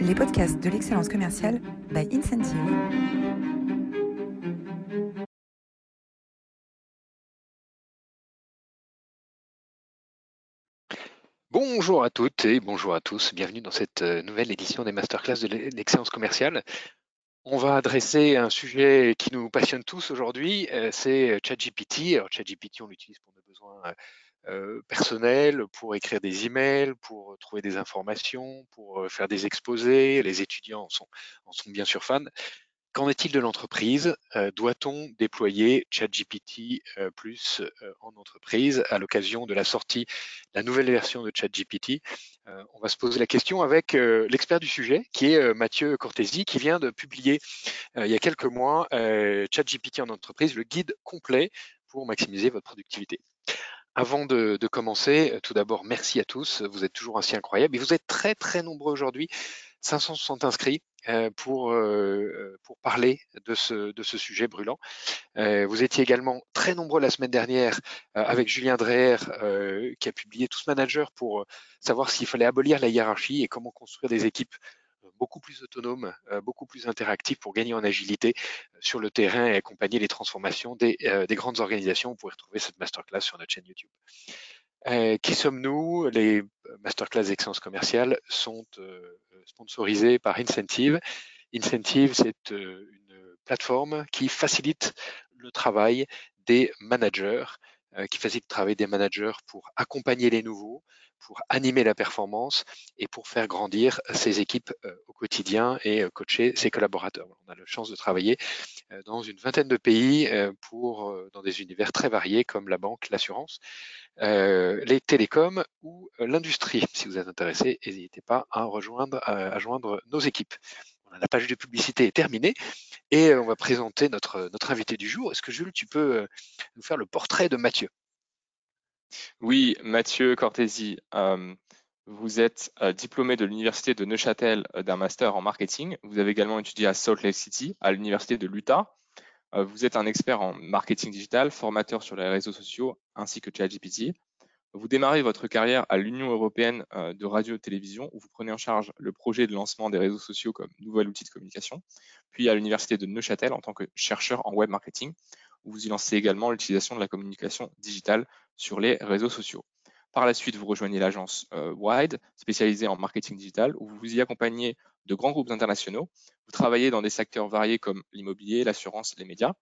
les podcasts de l'excellence commerciale by Incentive. Bonjour à toutes et bonjour à tous. Bienvenue dans cette euh, nouvelle édition des masterclass de l'excellence commerciale. On va adresser un sujet qui nous passionne tous aujourd'hui, euh, c'est ChatGPT. Alors ChatGPT, on l'utilise pour nos besoins euh, personnels, pour écrire des emails, pour trouver des informations, pour faire des exposés. Les étudiants en sont, en sont bien sûr fans. Qu'en est-il de l'entreprise? Euh, Doit-on déployer ChatGPT euh, plus euh, en entreprise à l'occasion de la sortie de la nouvelle version de ChatGPT? On va se poser la question avec l'expert du sujet, qui est Mathieu Cortési, qui vient de publier il y a quelques mois ChatGPT en entreprise, le guide complet pour maximiser votre productivité. Avant de, de commencer, tout d'abord, merci à tous. Vous êtes toujours ainsi incroyables et vous êtes très très nombreux aujourd'hui. 560 inscrits. Euh, pour, euh, pour parler de ce, de ce sujet brûlant. Euh, vous étiez également très nombreux la semaine dernière avec Julien Dreher qui a publié Tous Manager pour savoir s'il fallait abolir la hiérarchie et comment construire des équipes beaucoup plus autonomes, beaucoup plus interactives pour gagner en agilité sur le terrain et accompagner les transformations des, des grandes organisations. Vous pouvez retrouver cette masterclass sur notre chaîne YouTube. Euh, qui sommes-nous? Les masterclass d'excellence commerciale sont euh, sponsorisés par Incentive. Incentive, c'est euh, une plateforme qui facilite le travail des managers, qui facilite le travail des managers pour accompagner les nouveaux, pour animer la performance et pour faire grandir ses équipes au quotidien et coacher ses collaborateurs. On a la chance de travailler dans une vingtaine de pays pour dans des univers très variés comme la banque, l'assurance, les télécoms ou l'industrie. Si vous êtes intéressé, n'hésitez pas à rejoindre joindre nos équipes. La page de publicité est terminée et on va présenter notre invité du jour. Est-ce que Jules, tu peux nous faire le portrait de Mathieu? Oui, Mathieu Cortési, euh, vous êtes euh, diplômé de l'Université de Neuchâtel euh, d'un master en marketing. Vous avez également étudié à Salt Lake City, à l'Université de l'Utah. vous êtes un expert en marketing digital, formateur sur les réseaux sociaux ainsi que ChatGPT. Vous démarrez votre carrière à l'Union européenne de radio-télévision où vous prenez en charge le projet de lancement des réseaux sociaux comme nouvel outil de communication, puis à l'Université de Neuchâtel en tant que chercheur en web marketing où vous y lancez également l'utilisation de la communication digitale sur les réseaux sociaux. Par la suite, vous rejoignez l'agence euh, Wide, spécialisée en marketing digital, où vous y accompagnez de grands groupes internationaux. Vous travaillez dans des secteurs variés comme l'immobilier, l'assurance, les médias.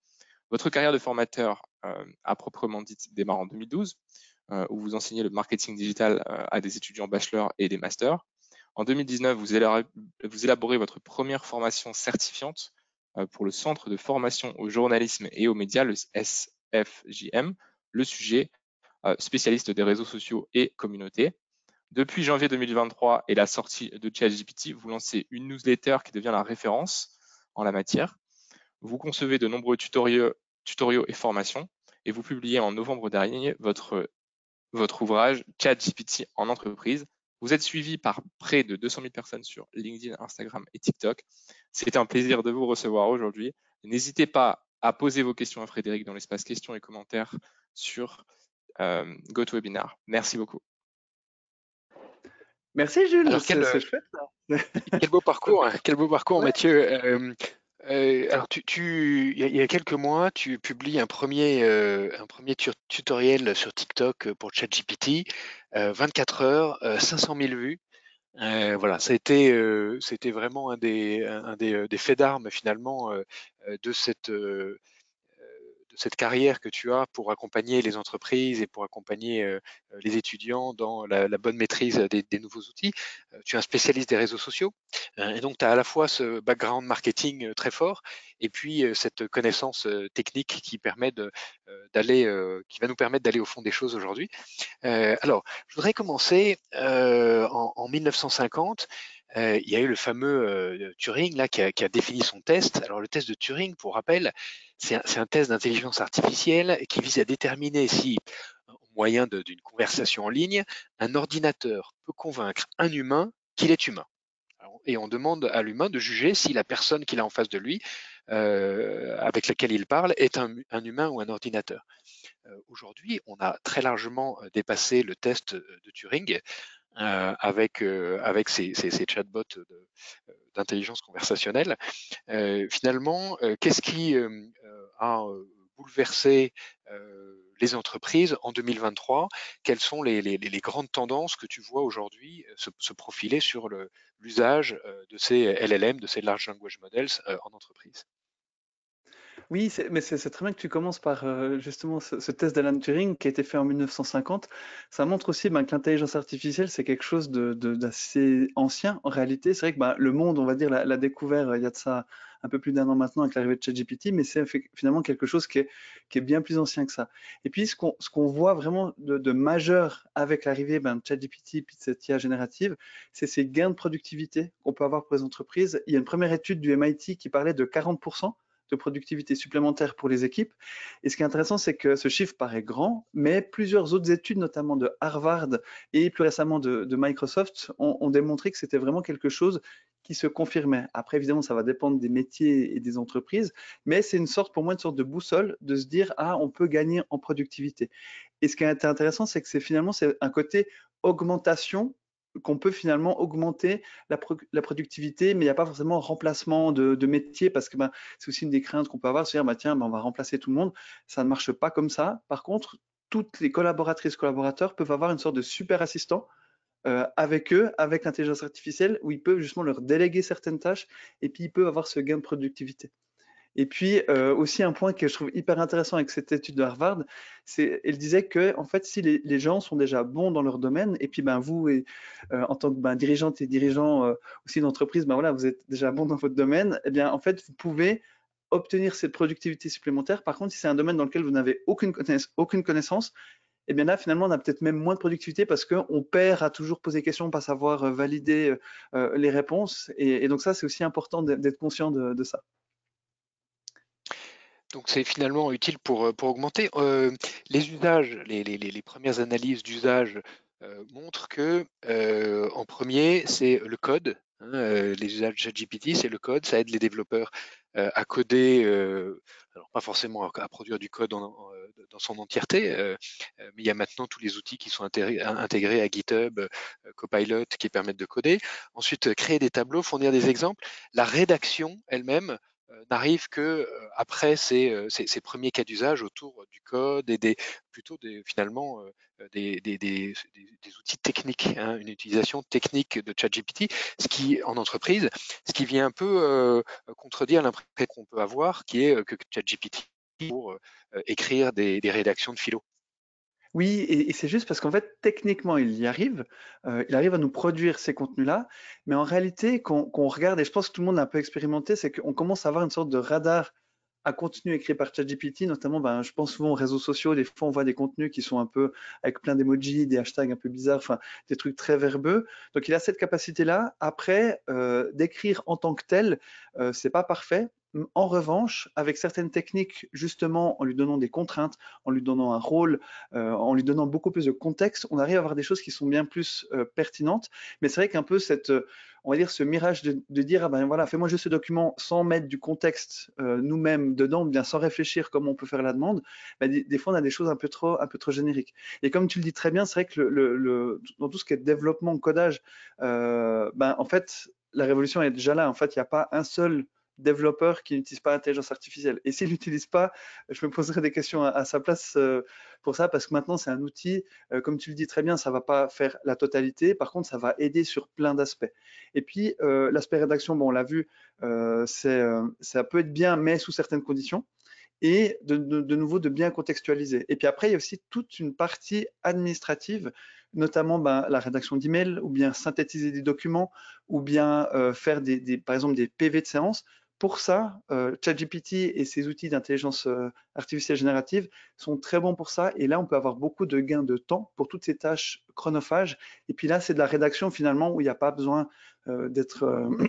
Votre carrière de formateur euh, à proprement dit démarre en 2012, euh, où vous enseignez le marketing digital à des étudiants bachelor et des masters. En 2019, vous élaborez votre première formation certifiante pour le Centre de formation au journalisme et aux médias, le SFJM. Le sujet, euh, spécialiste des réseaux sociaux et communautés. Depuis janvier 2023 et la sortie de ChatGPT, vous lancez une newsletter qui devient la référence en la matière. Vous concevez de nombreux tutoriaux, tutoriaux et formations et vous publiez en novembre dernier votre ouvrage ChatGPT en entreprise. Vous êtes suivi par près de 200 000 personnes sur LinkedIn, Instagram et TikTok. C'est un plaisir de vous recevoir aujourd'hui. N'hésitez pas à poser vos questions à Frédéric dans l'espace questions et commentaires sur euh, GoToWebinar. Merci beaucoup. Merci Jules, quel, quel beau parcours, hein. quel beau parcours Mathieu. Euh, euh, alors tu, il y a quelques mois, tu publies un premier, un premier tutoriel sur TikTok pour ChatGPT, 24 heures, 500 000 vues. voilà, ça a été, c'était vraiment un des, un des, des faits d'armes finalement de cette cette carrière que tu as pour accompagner les entreprises et pour accompagner euh, euh, les étudiants dans la, bonne maîtrise des, nouveaux outils. Euh, tu es un spécialiste des réseaux sociaux et donc tu as à la fois ce background marketing très fort et puis cette connaissance technique qui permet d'aller, qui va nous permettre d'aller au fond des choses aujourd'hui. alors, je voudrais commencer en, en 1950 il y a eu le fameux Turing là, qui a, défini son test. Alors le test de Turing, pour rappel, c'est un, test d'intelligence artificielle qui vise à déterminer si, au moyen d'une conversation en ligne, un ordinateur peut convaincre un humain qu'il est humain. et on demande à l'humain de juger si la personne qu'il a en face de lui, euh, avec laquelle il parle, est un, humain ou un ordinateur. Euh, Aujourd'hui, on a très largement dépassé le test de Turing avec, avec ces, ces, chatbots d'intelligence conversationnelle. finalement, qu'est-ce qui a bouleversé les entreprises en 2023 Quelles sont les, les, les, grandes tendances que tu vois aujourd'hui se, se, profiler sur l'usage de ces LLM, de ces Large Language Models en entreprise? Oui, mais c'est très bien que tu commences par euh, justement ce, test d'Alan Turing qui a été fait en 1950. Ça montre aussi ben, que l'intelligence artificielle, c'est quelque chose d'assez ancien en réalité. C'est vrai que ben, le monde, on va dire, l'a découvert euh, il y a de ça un peu plus d'un an maintenant avec l'arrivée de ChatGPT, mais c'est finalement quelque chose qui est, bien plus ancien que ça. Et puis, ce qu'on voit vraiment de, majeur avec l'arrivée ben, de ChatGPT et de cette IA générative, c'est ces gains de productivité qu'on peut avoir pour les entreprises. Il y a une première étude du MIT qui parlait de 40% de productivité supplémentaire pour les équipes. Et ce qui est intéressant, c'est que ce chiffre paraît grand, mais plusieurs autres études, notamment de Harvard et plus récemment de, Microsoft, ont, démontré que c'était vraiment quelque chose qui se confirmait. Après, évidemment, ça va dépendre des métiers et des entreprises, mais c'est une sorte, pour moi, une sorte de boussole de se dire, ah, on peut gagner en productivité. Et ce qui est intéressant, c'est que c'est finalement c'est un côté augmentation qu'on peut finalement augmenter la, productivité, mais il n'y a pas forcément remplacement de, métier parce que ben, c'est aussi une des craintes qu'on peut avoir, se dire bah, tiens, ben, on va remplacer tout le monde. Ça ne marche pas comme ça. Par contre, toutes les collaboratrices, collaborateurs peuvent avoir une sorte de super assistant euh, avec eux, avec l'intelligence artificielle, où ils peuvent justement leur déléguer certaines tâches et puis ils peuvent avoir ce gain de productivité. Et puis euh, aussi un point que je trouve hyper intéressant avec cette étude de Harvard, c'est elle disait que en fait si les, gens sont déjà bons dans leur domaine, et puis ben vous euh, en tant que ben, dirigeante et dirigeant euh, aussi d'entreprise, ben voilà vous êtes déjà bon dans votre domaine, et eh bien en fait vous pouvez obtenir cette productivité supplémentaire. Par contre, si c'est un domaine dans lequel vous n'avez aucune, aucune connaissance, et eh bien là, finalement, on a peut-être même moins de productivité parce qu'on perd à toujours poser des questions, pas savoir valider les réponses. Et, donc ça, c'est aussi important d'être conscient de ça. Donc c'est finalement utile pour, euh, pour augmenter. Euh, les usages, les, les, les premières analyses d'usage euh, montrent que en premier, c'est le code. Hein, les usages de ChatGPT, c'est le code, ça aide les développeurs à coder, alors pas forcément à, produire du code dans son entièreté, mais il y a maintenant tous les outils qui sont intégrés, à GitHub, Copilot, qui permettent de coder. Ensuite, créer des tableaux, fournir des exemples. La rédaction elle-même n'arrive que euh, après ces, ces, premiers cas d'usage autour du code et des plutôt des, finalement des, des, outils techniques, hein, une utilisation technique de ChatGPT, ce qui en entreprise, ce qui vient un peu contredire l'impression qu'on peut avoir, qui est que ChatGPT pour écrire des, rédactions de philo. Oui, et, c'est juste parce qu'en fait, techniquement, il y arrive. Euh, il arrive à nous produire ces contenus-là. Mais en réalité, qu'on regarde, et je pense que tout le monde a un peu expérimenté, c'est qu'on commence à avoir une sorte de radar à contenu écrit par ChatGPT, notamment, ben, je pense souvent aux réseaux sociaux. Des fois, on voit des contenus qui sont un peu avec plein d'emojis, des hashtags un peu bizarres, des trucs très verbeux. Donc, il a cette capacité-là. Après, euh, d'écrire en tant que tel, euh, c'est pas parfait. En revanche, avec certaines techniques, justement, en lui donnant des contraintes, en lui donnant un rôle, euh, en lui donnant beaucoup plus de contexte, on arrive à avoir des choses qui sont bien plus euh, pertinentes. Mais c'est vrai qu'un peu euh, on va dire, ce mirage de, dire, ah ben voilà, fais-moi juste ce document sans mettre du contexte nous-mêmes dedans, bien sans réfléchir comment on peut faire la demande, ben, des, fois on a des choses un peu trop, un peu trop génériques. Et comme tu le dis très bien, c'est vrai que dans tout ce qui est développement, codage, ben en fait, la révolution est déjà là. En fait, il n'y a pas un seul développeur qui n'utilise pas l'intelligence artificielle. Et s'il n'utilise pas, je me poserai des questions à, sa place euh, pour ça, parce que maintenant, c'est un outil, euh, comme tu le dis très bien, ça ne va pas faire la totalité, par contre, ça va aider sur plein d'aspects. Et puis, euh, l'aspect rédaction, bon, on l'a vu, ça peut être bien, mais sous certaines conditions et de, nouveau de bien contextualiser. Et puis après, il y a aussi toute une partie administrative, notamment ben, la rédaction d'emails, ou bien synthétiser des documents, ou bien faire des, par exemple des PV de séance pour ça, euh, ChatGPT et ses outils d'intelligence euh, artificielle générative sont très bons pour ça. Et là, on peut avoir beaucoup de gains de temps pour toutes ces tâches chronophages. Et puis là, c'est de la rédaction finalement où il n'y a pas besoin euh, d'être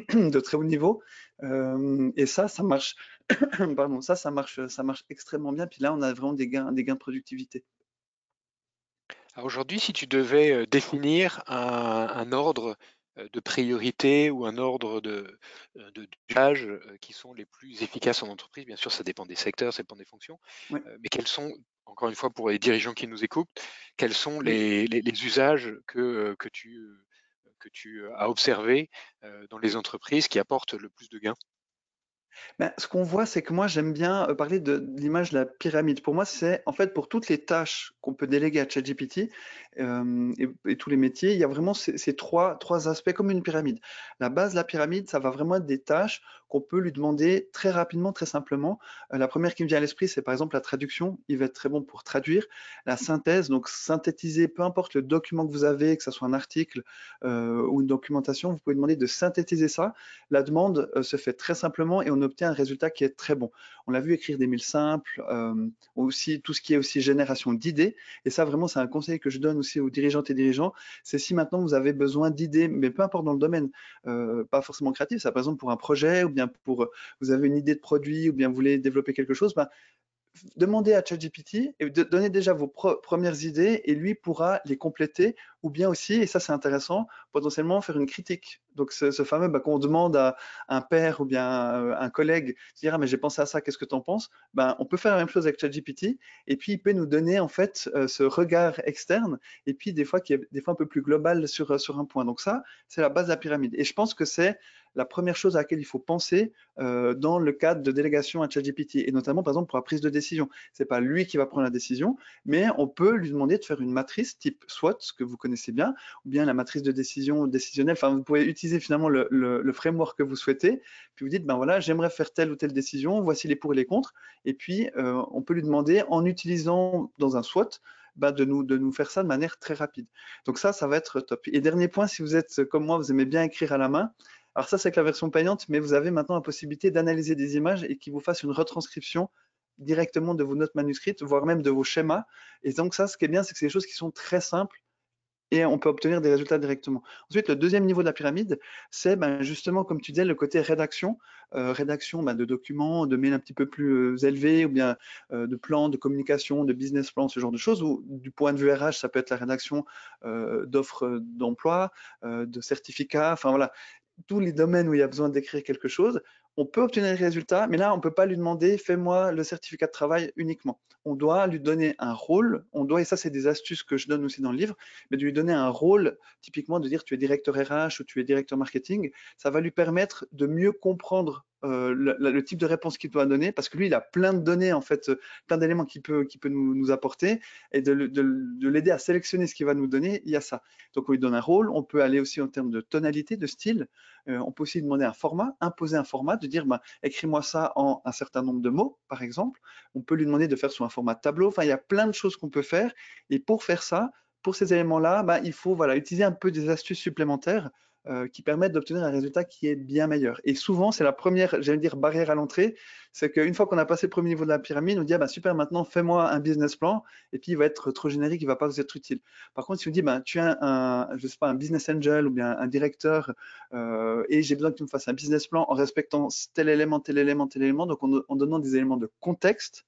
de très haut niveau. et ça, ça marche. Pardon, ça, ça marche, ça marche extrêmement bien. Puis là, on a vraiment des gains, des gains de productivité. Aujourd'hui, si tu devais définir un ordre de priorité ou un ordre de, euh, de, euh, qui sont les plus efficaces en entreprise. Bien sûr, ça dépend des secteurs, ça dépend des fonctions. Mais quels sont, encore une fois, pour les dirigeants qui nous écoutent, quels sont les, usages que, que, tu, que tu as observés dans les entreprises qui apportent le plus de gains? Ben, ce qu'on voit, c'est que moi, j'aime bien parler de, l'image de la pyramide. Pour moi, c'est en fait pour toutes les tâches qu'on peut déléguer à ChatGPT et, tous les métiers, il y a vraiment ces, trois, aspects comme une pyramide. La base de la pyramide, ça va vraiment être des tâches qu'on peut lui demander très rapidement, très simplement. la première qui me vient à l'esprit, c'est par exemple la traduction. Il va être très bon pour traduire. La synthèse, donc synthétiser, peu importe le document que vous avez, que ce soit un article ou une documentation, vous pouvez demander de synthétiser ça. La demande se fait très simplement et on obtient un résultat qui est très bon. On l'a vu écrire des mails simples, euh, aussi tout ce qui est aussi génération d'idées. Et ça, vraiment, c'est un conseil que je donne aussi aux dirigeantes et dirigeants. C'est si maintenant vous avez besoin d'idées, mais peu importe dans le domaine, euh, pas forcément créatif, ça par exemple pour un projet ou bien pour vous avez une idée de produit ou bien vous voulez développer quelque chose, ben, demandez à ChatGPT et donnez déjà vos premières idées et lui pourra les compléter ou bien aussi, et ça c'est intéressant, potentiellement faire une critique. Donc ce, fameux bah, qu'on demande à un père ou bien un, collègue, dire ah, mais j'ai pensé à ça, qu'est-ce que tu en penses? Ben, On peut faire la même chose avec ChatGPT et puis il peut nous donner en fait euh, ce regard externe et puis des fois qui est des fois un peu plus global sur, sur un point. Donc ça, c'est la base de la pyramide. Et je pense que c'est la première chose à laquelle il faut penser euh, dans le cadre de délégation à ChatGPT, et notamment par exemple pour la prise de décision. C'est pas lui qui va prendre la décision, mais on peut lui demander de faire une matrice type SWOT, que vous connaissez bien, ou bien la matrice de décision décisionnelle. Enfin, vous pouvez utiliser finalement le, framework que vous souhaitez, puis vous dites ben voilà, j'aimerais faire telle ou telle décision, voici les pour et les contre, et puis euh, on peut lui demander en utilisant dans un SWOT bah, de, nous, de nous faire ça de manière très rapide. Donc ça, ça va être top. Et dernier point, si vous êtes comme moi, vous aimez bien écrire à la main, alors ça, c'est avec la version payante, mais vous avez maintenant la possibilité d'analyser des images et qui vous fasse une retranscription directement de vos notes manuscrites, voire même de vos schémas. Et donc ça, ce qui est bien, c'est que c'est des choses qui sont très simples et on peut obtenir des résultats directement. Ensuite, le deuxième niveau de la pyramide, c'est ben, justement, comme tu disais, le côté rédaction, euh, rédaction ben, de documents, de mails un petit peu plus euh, élevés, ou bien euh, de plans de communication, de business plan, ce genre de choses, ou du point de vue RH, ça peut être la rédaction d'offres d'emploi, de certificats, enfin voilà, tous les domaines où il y a besoin d'écrire quelque chose, on peut obtenir le résultat, mais là, on ne peut pas lui demander fais-moi le certificat de travail uniquement. On doit lui donner un rôle, on doit, et ça, c'est des astuces que je donne aussi dans le livre, mais de lui donner un rôle, typiquement de dire tu es directeur RH ou tu es directeur marketing, ça va lui permettre de mieux comprendre euh, le, type de réponse qu'il doit donner, parce que lui, il a plein de données, en fait, plein d'éléments qu'il peut, peut nous, apporter, et de, l'aider à sélectionner ce qu'il va nous donner, il y a ça. Donc, on lui donne un rôle, on peut aller aussi en termes de tonalité, de style, euh, on peut aussi demander un format, imposer un format, de dire, ben, écris-moi ça en un certain nombre de mots, par exemple. On peut lui demander de faire sous un format tableau, enfin, il y a plein de choses qu'on peut faire, et pour faire ça, pour ces éléments-là, ben, il faut voilà, utiliser un peu des astuces supplémentaires euh, qui permettent d'obtenir un résultat qui est bien meilleur. Et souvent, c'est la première, j'allais dire, barrière à l'entrée, c'est qu'une fois qu'on a passé le premier niveau de la pyramide, on dit, ah, bah, super, maintenant fais-moi un business plan, et puis il va être trop générique, il va pas vous être utile. Par contre, si on dit, bah, tu es un, je sais pas, un business angel ou bien un directeur, euh, et j'ai besoin que tu me fasses un business plan en respectant tel élément, tel élément, tel élément, donc en donnant des éléments de contexte,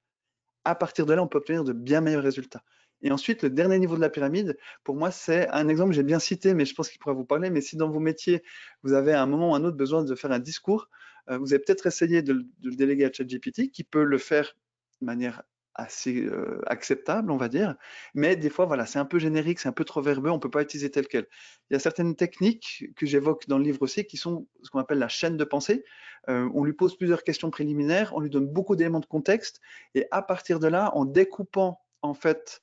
à partir de là, on peut obtenir de bien meilleurs résultats. Et ensuite, le dernier niveau de la pyramide, pour moi, c'est un exemple j'ai bien cité, mais je pense qu'il pourra vous parler. Mais si dans vos métiers, vous avez à un moment ou un autre besoin de faire un discours, euh, vous avez peut-être essayé de, le déléguer à ChatGPT, qui peut le faire de manière assez euh, acceptable, on va dire. Mais des fois, voilà, c'est un peu générique, c'est un peu trop verbeux, on ne peut pas utiliser tel quel. Il y a certaines techniques que j'évoque dans le livre aussi qui sont ce qu'on appelle la chaîne de pensée. Euh, on lui pose plusieurs questions préliminaires, on lui donne beaucoup d'éléments de contexte, et à partir de là, en découpant en fait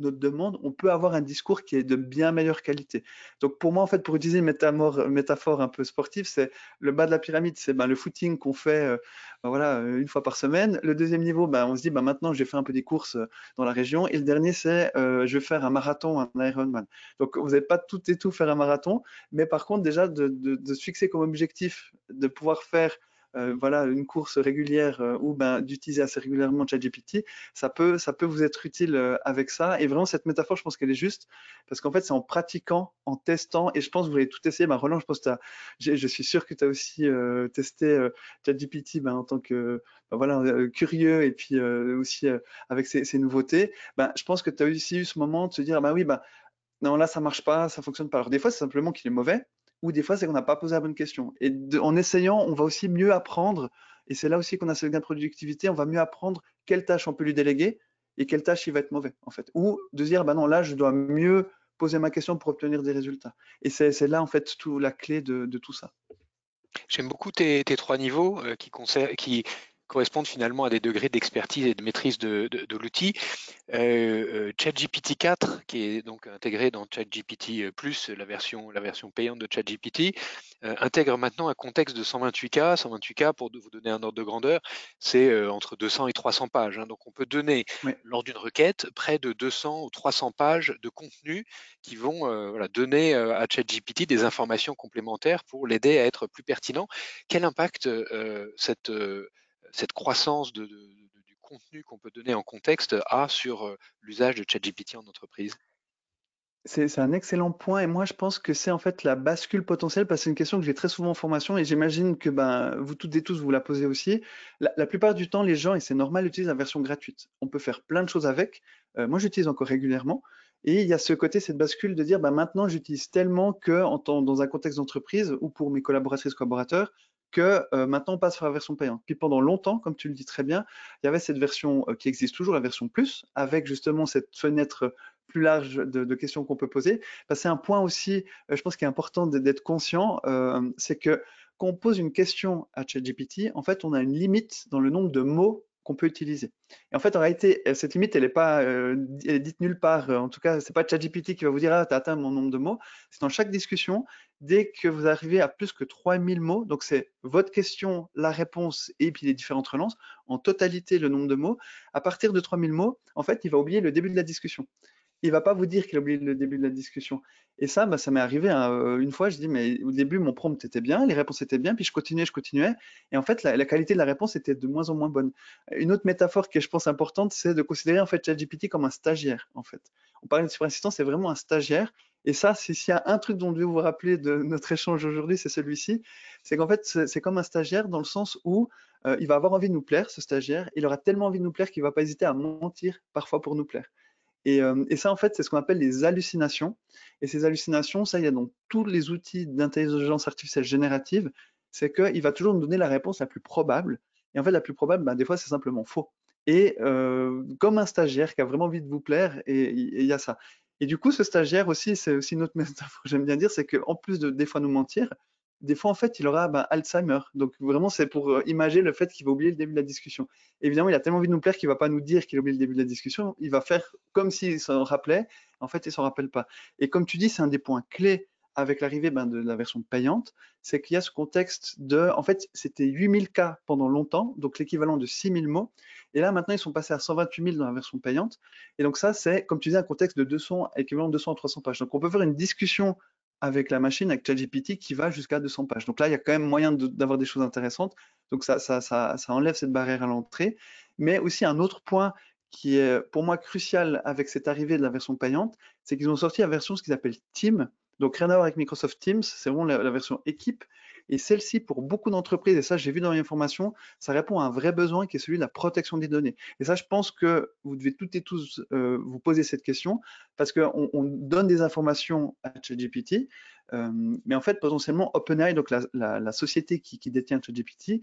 notre demande, on peut avoir un discours qui est de bien meilleure qualité. Donc pour moi, en fait, pour utiliser une métaphore, un peu sportive, c'est le bas de la pyramide, c'est ben, le footing qu'on fait euh, ben, voilà, une fois par semaine. Le deuxième niveau, ben, on se dit ben, maintenant j'ai fait un peu des courses euh, dans la région. Et le dernier, c'est euh, je vais faire un marathon, un Ironman. Donc vous n'allez pas tout et tout faire un marathon, mais par contre déjà de, de se fixer comme objectif de pouvoir faire euh, voilà, une course régulière euh, ou ben, d'utiliser assez régulièrement ChatGPT, ça peut, ça peut vous être utile euh, avec ça. Et vraiment, cette métaphore, je pense qu'elle est juste parce qu'en fait, c'est en pratiquant, en testant. Et je pense que vous avez tout essayé. Ben, Roland, je pense que je suis sûr que tu as aussi testé ChatGPT ben, en tant que ben, voilà, curieux et puis aussi avec ces, nouveautés. Ben, je pense que tu as aussi eu ce moment de se dire, ben oui, ben, non, là, ça marche pas, ça fonctionne pas. Alors, des fois, c'est simplement qu'il est mauvais ou des fois c'est qu'on n'a pas posé la bonne question. Et en essayant, on va aussi mieux apprendre, et c'est là aussi qu'on a ce gain de productivité, on va mieux apprendre quelles tâches on peut lui déléguer, et quelle tâche il va être mauvais, en fait. Ou de dire, bah non, là, je dois mieux poser ma question pour obtenir des résultats. Et c'est là, en fait, la clé de, tout ça. J'aime beaucoup tes, trois niveaux euh, qui, qui, correspondent finalement à des degrés d'expertise et de maîtrise de, l'outil. Euh, euh, ChatGPT 4, qui est donc intégré dans ChatGPT euh, Plus, la version, la version payante de ChatGPT, intègre maintenant un contexte de 128K. 128K, pour vous donner un ordre de grandeur, c'est entre 200 et 300 pages. Hein. Donc on peut donner, lors d'une requête, près de 200 ou 300 pages de contenu qui vont donner à ChatGPT des informations complémentaires pour l'aider à être plus pertinent. Quel impact cette cette croissance du contenu qu'on peut donner en contexte a sur euh, l'usage de ChatGPT en entreprise? C'est un excellent point et moi je pense que c'est en fait la bascule potentielle parce que c'est une question que j'ai très souvent en formation et j'imagine que ben, vous toutes et tous vous la posez aussi. La, plupart du temps les gens, et c'est normal, utilisent la version gratuite. On peut faire plein de choses avec. Euh, moi j'utilise encore régulièrement et il y a ce côté, cette bascule de dire ben, maintenant j'utilise tellement que dans un contexte d'entreprise ou pour mes collaboratrices collaborateurs, que euh, maintenant on passe sur la version payante. Puis pendant longtemps, comme tu le dis très bien, il y avait cette version euh, qui existe toujours, la version plus, avec justement cette fenêtre plus large de, questions qu'on peut poser. c'est un point aussi, euh, je pense, qui est important d'être conscient, c'est que quand on pose une question à ChatGPT, en fait, on a une limite dans le nombre de mots qu'on peut utiliser. Et en fait, en réalité, cette limite, elle n'est pas dite nulle part. En tout cas, c'est pas ChatGPT qui va vous dire ah, tu as atteint mon nombre de mots. C'est dans chaque discussion, dès que vous arrivez à plus que 3000 mots, donc c'est votre question, la réponse et puis les différentes relances, en totalité le nombre de mots, à partir de 3000 mots, en fait, il va oublier le début de la discussion il va pas vous dire qu'il a oublié le début de la discussion. Et ça, bah, ça m'est arrivé hein, euh, une fois, je dis, mais au début, mon prompt était bien, les réponses étaient bien, puis je continuais, je continuais. Et en fait, la, qualité de la réponse était de moins en moins bonne. Une autre métaphore qui est, je pense, importante, c'est de considérer en fait ChatGPT comme un stagiaire, en fait. On parle de super assistant, c'est vraiment un stagiaire. Et ça, s'il y a un truc dont vous devez vous rappeler de notre échange aujourd'hui, c'est celui-ci. C'est qu'en fait, c'est comme un stagiaire dans le sens où euh, il va avoir envie de nous plaire, ce stagiaire. Il aura tellement envie de nous plaire qu'il va pas hésiter à mentir parfois pour nous plaire. Euh, et, ça, en fait, c'est ce qu'on appelle les hallucinations. Et ces hallucinations, ça, il y a dans tous les outils d'intelligence artificielle générative, c'est qu'il va toujours nous donner la réponse la plus probable. Et en fait, la plus probable, ben, des fois, c'est simplement faux. Et euh, comme un stagiaire qui a vraiment envie de vous plaire, et il y a ça. Et du coup, ce stagiaire aussi, c'est aussi une autre métaphore j'aime bien dire, c'est qu'en plus de des fois nous mentir, des fois, en fait, il aura ben, Alzheimer. Donc, vraiment, c'est pour euh, imaginer le fait qu'il va oublier le début de la discussion. Évidemment, il a tellement envie de nous plaire qu'il va pas nous dire qu'il a oublié le début de la discussion. Il va faire comme s'il s'en rappelait. En fait, il ne s'en rappelle pas. Et comme tu dis, c'est un des points clés avec l'arrivée ben, de la version payante, c'est qu'il y a ce contexte de, en fait, c'était 8000 cas pendant longtemps, donc l'équivalent de 6000 mots. Et là, maintenant, ils sont passés à 128 000 dans la version payante. Et donc ça, c'est, comme tu disais, un contexte de 200, équivalent de 200 à 300 pages. Donc on peut faire une discussion avec la machine, avec ChatGPT, qui va jusqu'à 200 pages. Donc là, il y a quand même moyen d'avoir des choses intéressantes. Donc ça, ça, enlève cette barrière à l'entrée. Mais aussi un autre point qui est pour moi crucial avec cette arrivée de la version payante, c'est qu'ils ont sorti la version ce qu'ils appellent Team. Donc rien à voir avec Microsoft Teams, c'est vraiment la, version équipe. Et celle-ci, pour beaucoup d'entreprises, et ça j'ai vu dans les informations, ça répond à un vrai besoin qui est celui de la protection des données. Et ça, je pense que vous devez toutes et tous euh, vous poser cette question, parce qu'on on donne des informations à ChatGPT, euh, mais en fait, potentiellement, OpenAI, donc la, société qui, détient ChatGPT,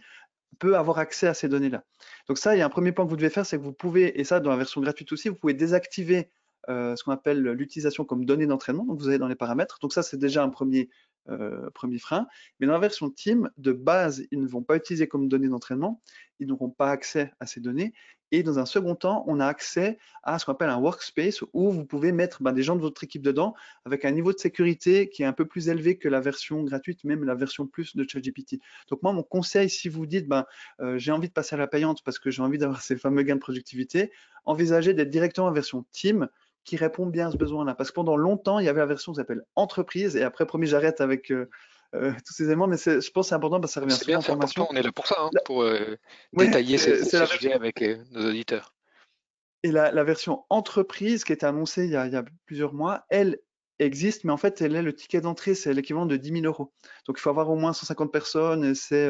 peut avoir accès à ces données-là. Donc ça, il y a un premier point que vous devez faire, c'est que vous pouvez, et ça dans la version gratuite aussi, vous pouvez désactiver euh, ce qu'on appelle l'utilisation comme donnée d'entraînement. Donc vous avez dans les paramètres. Donc ça, c'est déjà un premier euh, premier frein. Mais dans la version Team, de base, ils ne vont pas utiliser comme données d'entraînement, ils n'auront pas accès à ces données. Et dans un second temps, on a accès à ce qu'on appelle un workspace où vous pouvez mettre ben, des gens de votre équipe dedans avec un niveau de sécurité qui est un peu plus élevé que la version gratuite, même la version plus de ChatGPT. Donc moi, mon conseil, si vous dites, ben, euh, j'ai envie de passer à la payante parce que j'ai envie d'avoir ces fameux gains de productivité, envisagez d'être directement en version Team qui répond bien à ce besoin-là. Parce que pendant longtemps, il y avait la version qui s'appelle entreprise, et après, promis, j'arrête avec euh, euh, tous ces éléments, mais je pense que c'est important parce que ça revient souvent en formation. on est là pour ça, hein, pour euh, détailler ces, sujets avec nos auditeurs. Et la, version entreprise qui a été annoncée il y a, plusieurs mois, elle existe, mais en fait, elle est le ticket d'entrée, c'est l'équivalent de 10 000 euros. Donc, il faut avoir au moins 150 personnes, et c'est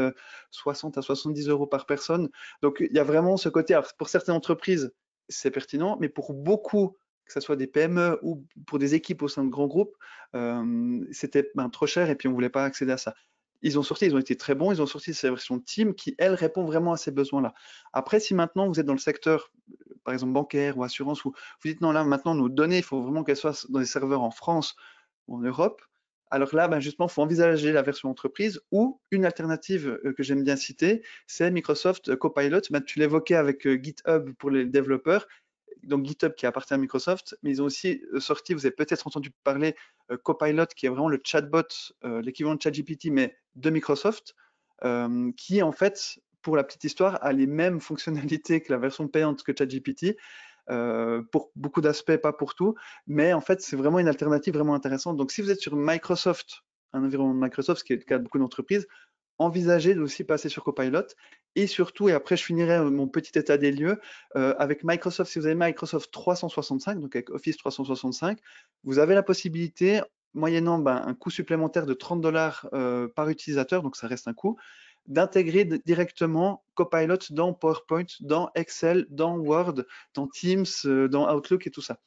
60 à 70 euros par personne. Donc, il y a vraiment ce côté, alors, pour certaines entreprises, c'est pertinent, mais pour beaucoup que ce soit des PME ou pour des équipes au sein de grands groupes, euh, c'était ben, trop cher et puis on ne voulait pas accéder à ça. Ils ont sorti, ils ont été très bons, ils ont sorti cette version Team qui, elle, répond vraiment à ces besoins-là. Après, si maintenant vous êtes dans le secteur par exemple bancaire ou assurance, où vous dites non, là maintenant nos données, il faut vraiment qu'elles soient dans des serveurs en France ou en Europe. Alors là, ben justement, il faut envisager la version entreprise ou une alternative que j'aime bien citer, c'est Microsoft Copilot. Ben, tu l'évoquais avec GitHub pour les développeurs donc GitHub qui appartient à Microsoft, mais ils ont aussi euh, sorti, vous avez peut-être entendu parler, euh, Copilot, qui est vraiment le chatbot, euh, l'équivalent de ChatGPT, mais de Microsoft, qui en fait, pour la petite histoire, a les mêmes fonctionnalités que la version payante que ChatGPT. pour beaucoup d'aspects, pas pour tout, mais en fait, c'est vraiment une alternative vraiment intéressante. Donc, si vous êtes sur Microsoft, un environnement de Microsoft, ce qui est le cas de beaucoup d'entreprises, envisagez d'aussi passer sur Copilot. Et surtout, et après je finirai euh, mon petit état des lieux, euh, avec Microsoft, si vous avez Microsoft 365, donc avec Office 365, vous avez la possibilité, moyennant ben, un coût supplémentaire de 30 dollars euh, par utilisateur, donc ça reste un coût, d'intégrer directement Copilot dans PowerPoint, dans Excel, dans Word, dans Teams, dans Outlook et tout ça.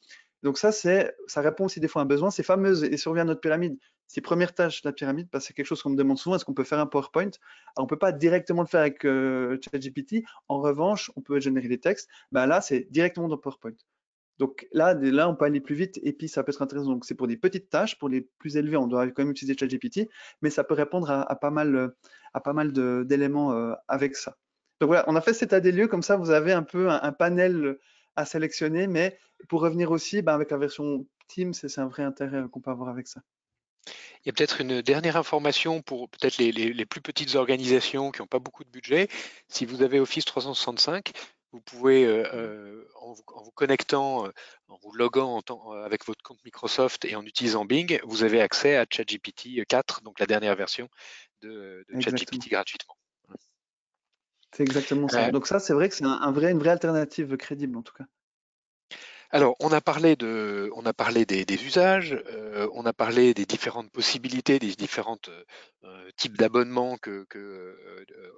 Donc ça, c'est, ça répond aussi des fois à un besoin. C'est fameuse, et revient à notre pyramide, ces premières tâches de la pyramide, bah, c'est quelque chose qu'on me demande souvent, est-ce qu'on peut faire un PowerPoint? On ne peut pas directement le faire avec euh, ChatGPT. En revanche, on peut générer des textes. Bah, là, c'est directement dans PowerPoint. Donc là, on peut aller plus vite et puis ça peut être intéressant. Donc c'est pour des petites tâches, pour les plus élevées, on doit quand même utiliser ChatGPT, mais ça peut répondre à, pas mal, d'éléments euh, avec ça. Donc voilà, on a fait cet état des lieux, comme ça vous avez un peu un, panel à sélectionner, mais pour revenir aussi, bah, avec la version Teams, c'est un vrai intérêt qu'on peut avoir avec ça. Il y a peut-être une dernière information pour peut-être les, plus petites organisations qui n'ont pas beaucoup de budget. Si vous avez Office 365, vous pouvez, euh, euh, en, vous, connectant, euh, en vous loguant avec votre compte Microsoft et en utilisant Bing, vous avez accès à ChatGPT 4, donc la dernière version de, ChatGPT gratuitement. C'est exactement ça. donc ça, c'est vrai que c'est un, vrai, une vraie alternative crédible en tout cas. Alors, on a parlé, de, on a parlé des, usages, euh, on a parlé des différentes possibilités, des différents euh, types d'abonnements que, euh,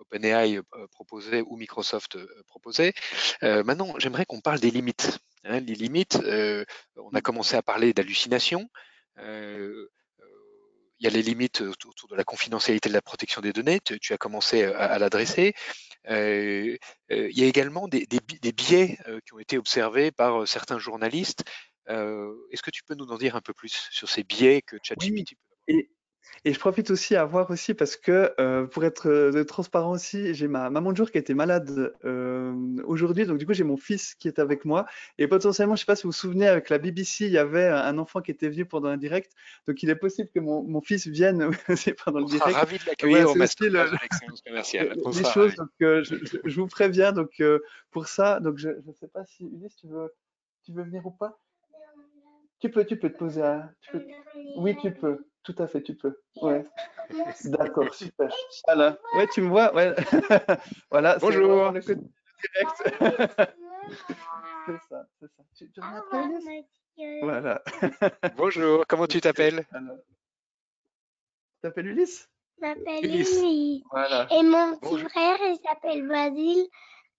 OpenAI proposait ou Microsoft proposait. maintenant, j'aimerais qu'on parle des limites. Hein. les limites, on a commencé à parler d'hallucination. Il y a les limites autour de la confidentialité de la protection des données, tu, as commencé à l'adresser. Euh, euh, il y a également des, biais euh, qui ont été observés par certains journalistes. Est-ce que tu peux nous en dire un peu plus sur ces biais que ChatGPT peut et je profite aussi à voir aussi parce que euh, pour être euh, transparent aussi, j'ai ma maman de jour qui était malade euh, aujourd'hui, donc du coup j'ai mon fils qui est avec moi et potentiellement, je sais pas si vous vous souvenez, avec la BBC, il y avait un enfant qui était venu pendant un direct, donc il est possible que mon, mon fils vienne aussi pendant le direct. ravi de l'accueillir au master le, commerciale. Les choses, donc je, je, vous préviens donc pour ça, donc je ne sais pas si Ulysse, tu veux, tu veux venir ou pas? Tu peux, tu peux te poser à. Oui, tu peux. Tout à fait, tu peux. Ouais. D'accord, super. Voilà. Ouais, tu me vois. Ouais. voilà. Bonjour. Le côté direct. c'est ça, c'est ça. Tu, tu Voilà. Bonjour. Comment tu t'appelles? Tu t'appelles Ulysse? Je m'appelle Ulysse. Voilà. Et mon petit frère, il s'appelle Basile.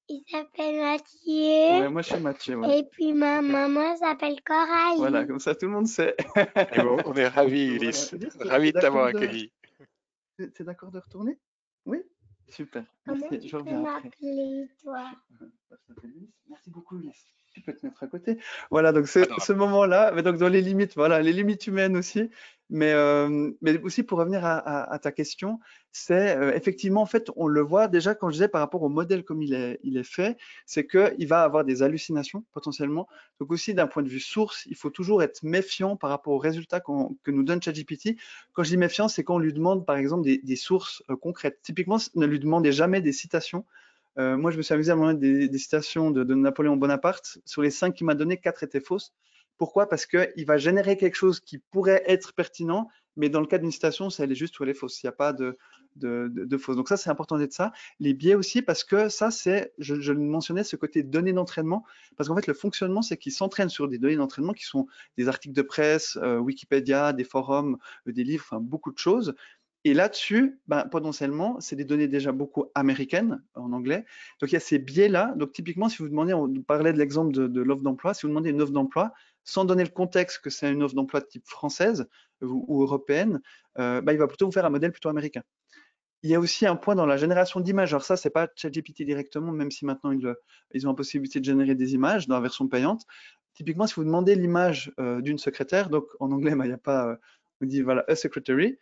Il s'appelle Mathieu. Ouais, moi, je suis Mathieu. Et puis ma maman s'appelle Coralie. Voilà, comme ça, tout le monde sait. on est ravis, Ulysse. Ravis de t'avoir accueilli. C'est d'accord de retourner? Oui Super. Comment Merci. tu peux m'appeler, toi? Merci beaucoup, Ulysse tu peux te mettre à côté. Voilà, donc c'est ce moment-là, mais donc dans les limites, voilà, les limites humaines aussi, mais, euh, mais aussi pour revenir à, ta question, c'est euh, effectivement, en fait, on le voit déjà quand je disais par rapport au modèle comme il est, fait, c'est qu'il va avoir des hallucinations potentiellement. Donc aussi d'un point de vue source, il faut toujours être méfiant par rapport aux résultats que nous donne ChatGPT. Quand je dis méfiant, c'est quand on lui demande par exemple des, sources euh, concrètes. Typiquement, ne lui demandez jamais des citations moi, je me suis amusé à moment des, des citations de, Napoléon Bonaparte. Sur les cinq qu'il m'a donné, quatre étaient fausses. Pourquoi? Parce qu'il va générer quelque chose qui pourrait être pertinent, mais dans le cas d'une citation, elle est juste ou elle est fausse. Il n'y a pas de, de, de, fausse. Donc ça, c'est important d'être ça. Les biais aussi, parce que ça, c'est, je, je, mentionnais, ce côté données d'entraînement, parce qu'en fait, le fonctionnement, c'est qu'il s'entraîne sur des données d'entraînement qui sont des articles de presse, euh, Wikipédia, des forums, euh, des livres, enfin beaucoup de choses. Et là-dessus, ben, potentiellement, c'est des données déjà beaucoup américaines en anglais. Donc il y a ces biais-là. Donc typiquement, si vous demandez, on parlait de l'exemple de, l'offre d'emploi, si vous demandez une offre d'emploi, sans donner le contexte que c'est une offre d'emploi de type française ou, européenne, euh, ben, il va plutôt vous faire un modèle plutôt américain. il y a aussi un point dans la génération d'images. Alors ça, c'est pas ChatGPT directement, même si maintenant ils, ont la possibilité de générer des images dans la version payante. Typiquement, si vous demandez l'image euh, d'une secrétaire, donc en anglais, bah, il n'y a pas, euh, on dit voilà, a secretary,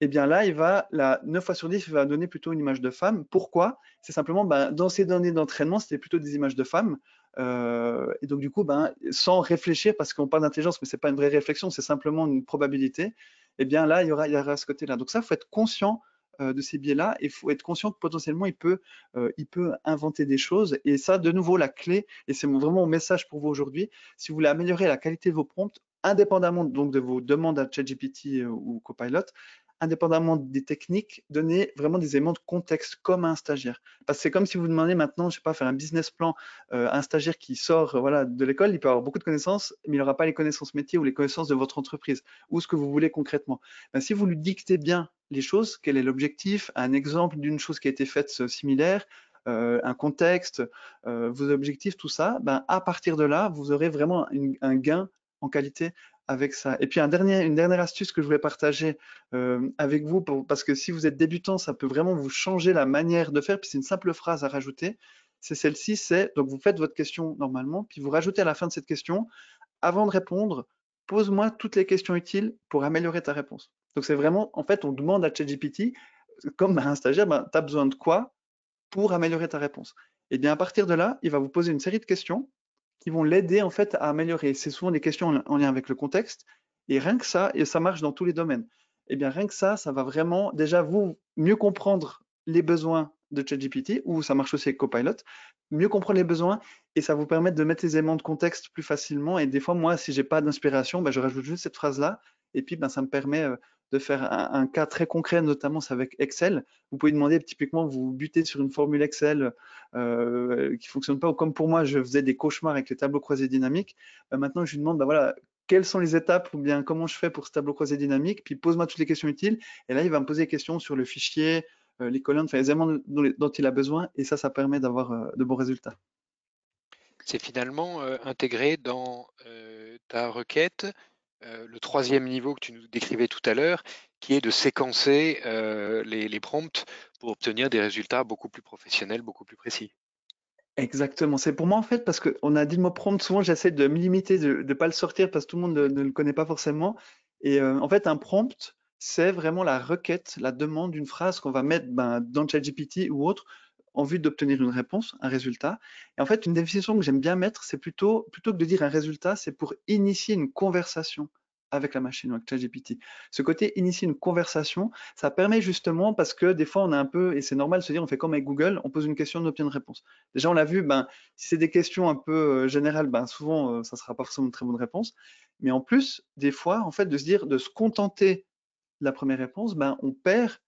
eh bien là, il va, la 9 fois sur 10, il va donner plutôt une image de femme. Pourquoi? C'est simplement, bah, dans ces données d'entraînement, c'était plutôt des images de femmes. Euh, et donc du coup, ben, sans réfléchir, parce qu'on parle d'intelligence, mais c'est pas une vraie réflexion, c'est simplement une probabilité. Eh bien là, il y aura, il ce côté-là. Donc ça, faut être conscient euh, de ces biais-là il faut être conscient que potentiellement il peut, euh, il peut inventer des choses. Et ça, de nouveau, la clé, et c'est vraiment mon message pour vous aujourd'hui, si vous voulez améliorer la qualité de vos prompts, indépendamment donc de vos demandes à ChatGPT ou Copilot, indépendamment des techniques, donner vraiment des éléments de contexte comme un stagiaire. Parce que c'est comme si vous demandez maintenant, je sais pas, faire un business plan euh, à un stagiaire qui sort voilà, de l'école, il peut avoir beaucoup de connaissances, mais il n'aura pas les connaissances métiers ou les connaissances de votre entreprise ou ce que vous voulez concrètement. Ben, si vous lui dictez bien les choses, quel est l'objectif, un exemple d'une chose qui a été faite euh, similaire, euh, un contexte, vos objectifs, tout ça, ben, à partir de là, vous aurez vraiment un gain en qualité avec ça. Et puis une dernière astuce que je voulais partager euh, avec vous, parce que si vous êtes débutant, ça peut vraiment vous changer la manière de faire. Puis c'est une simple phrase à rajouter. C'est celle-ci, c'est donc vous faites votre question normalement, puis vous rajoutez à la fin de cette question, avant de répondre, pose-moi toutes les questions utiles pour améliorer ta réponse. Donc c'est vraiment, en fait, on demande à ChatGPT, comme à un stagiaire, ben, tu as besoin de quoi pour améliorer ta réponse? Et bien à partir de là, il va vous poser une série de questions qui vont l'aider en fait à améliorer. C'est souvent des questions en lien avec le contexte. Et rien que ça, et ça marche dans tous les domaines, eh bien rien que ça, ça va vraiment déjà vous mieux comprendre les besoins de ChatGPT, ou ça marche aussi avec Copilot, mieux comprendre les besoins et ça vous permet de mettre les éléments de contexte plus facilement. Et des fois, moi, si j'ai pas d'inspiration, ben, je rajoute juste cette phrase-là et puis ben, ça me permet euh, de faire un, cas très concret, notamment avec Excel. Vous pouvez demander typiquement, vous butez sur une formule Excel euh, qui fonctionne pas, comme pour moi, je faisais des cauchemars avec les tableaux croisés dynamiques. Euh, maintenant, je lui demande, bah voilà, quelles sont les étapes ou bien comment je fais pour ce tableau croisé dynamique, puis pose-moi toutes les questions utiles. Et là, il va me poser des questions sur le fichier, euh, les colonnes, enfin les éléments dont, il a besoin, et ça, ça permet d'avoir euh, de bons résultats. C'est finalement intégré dans ta requête le troisième niveau que tu nous décrivais tout à l'heure, qui est de séquencer les, prompts pour obtenir des résultats beaucoup plus professionnels, beaucoup plus précis. Exactement. C'est pour moi en fait parce qu'on a dit le mot prompt. Souvent, j'essaie de me limiter, de ne pas le sortir parce que tout le monde ne, le connaît pas forcément. Et en fait, un prompt, c'est vraiment la requête, la demande d'une phrase qu'on va mettre ben, dans ChatGPT ou autre en vue d'obtenir une réponse, un résultat. Et en fait, une définition que j'aime bien mettre, c'est plutôt, plutôt que de dire un résultat, c'est pour initier une conversation avec la machine, avec ChatGPT. Ce côté initier une conversation, ça permet justement parce que des fois on a un peu, et c'est normal de se dire, on fait comme avec Google, on pose une question, on obtient une réponse. Déjà on l'a vu, ben, si c'est des questions un peu euh, générales, ben, souvent euh, ça sera pas forcément une très bonne réponse. Mais en plus, des fois, en fait, de se dire, de se contenter de la première réponse, ben, on perd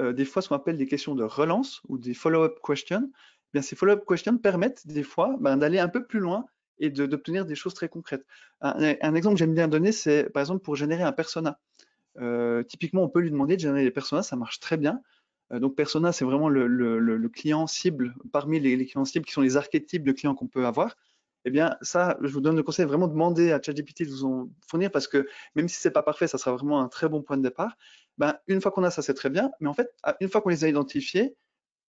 euh, des fois ce qu'on appelle des questions de relance ou des follow-up questions. Eh bien, ces follow-up questions permettent des fois ben, d'aller un peu plus loin et d'obtenir des choses très concrètes. Un, exemple que j'aime bien donner, c'est par exemple pour générer un persona. Euh, typiquement, on peut lui demander de générer des personas, ça marche très bien. Euh, donc, persona, c'est vraiment le, client cible parmi les, clients cibles qui sont les archétypes de clients qu'on peut avoir. Eh bien, ça, je vous donne le conseil vraiment demander à ChatGPT de vous en fournir parce que même si c'est pas parfait, ça sera vraiment un très bon point de départ ben, une fois qu'on a ça, c'est très bien. Mais en fait, une fois qu'on les a identifiés,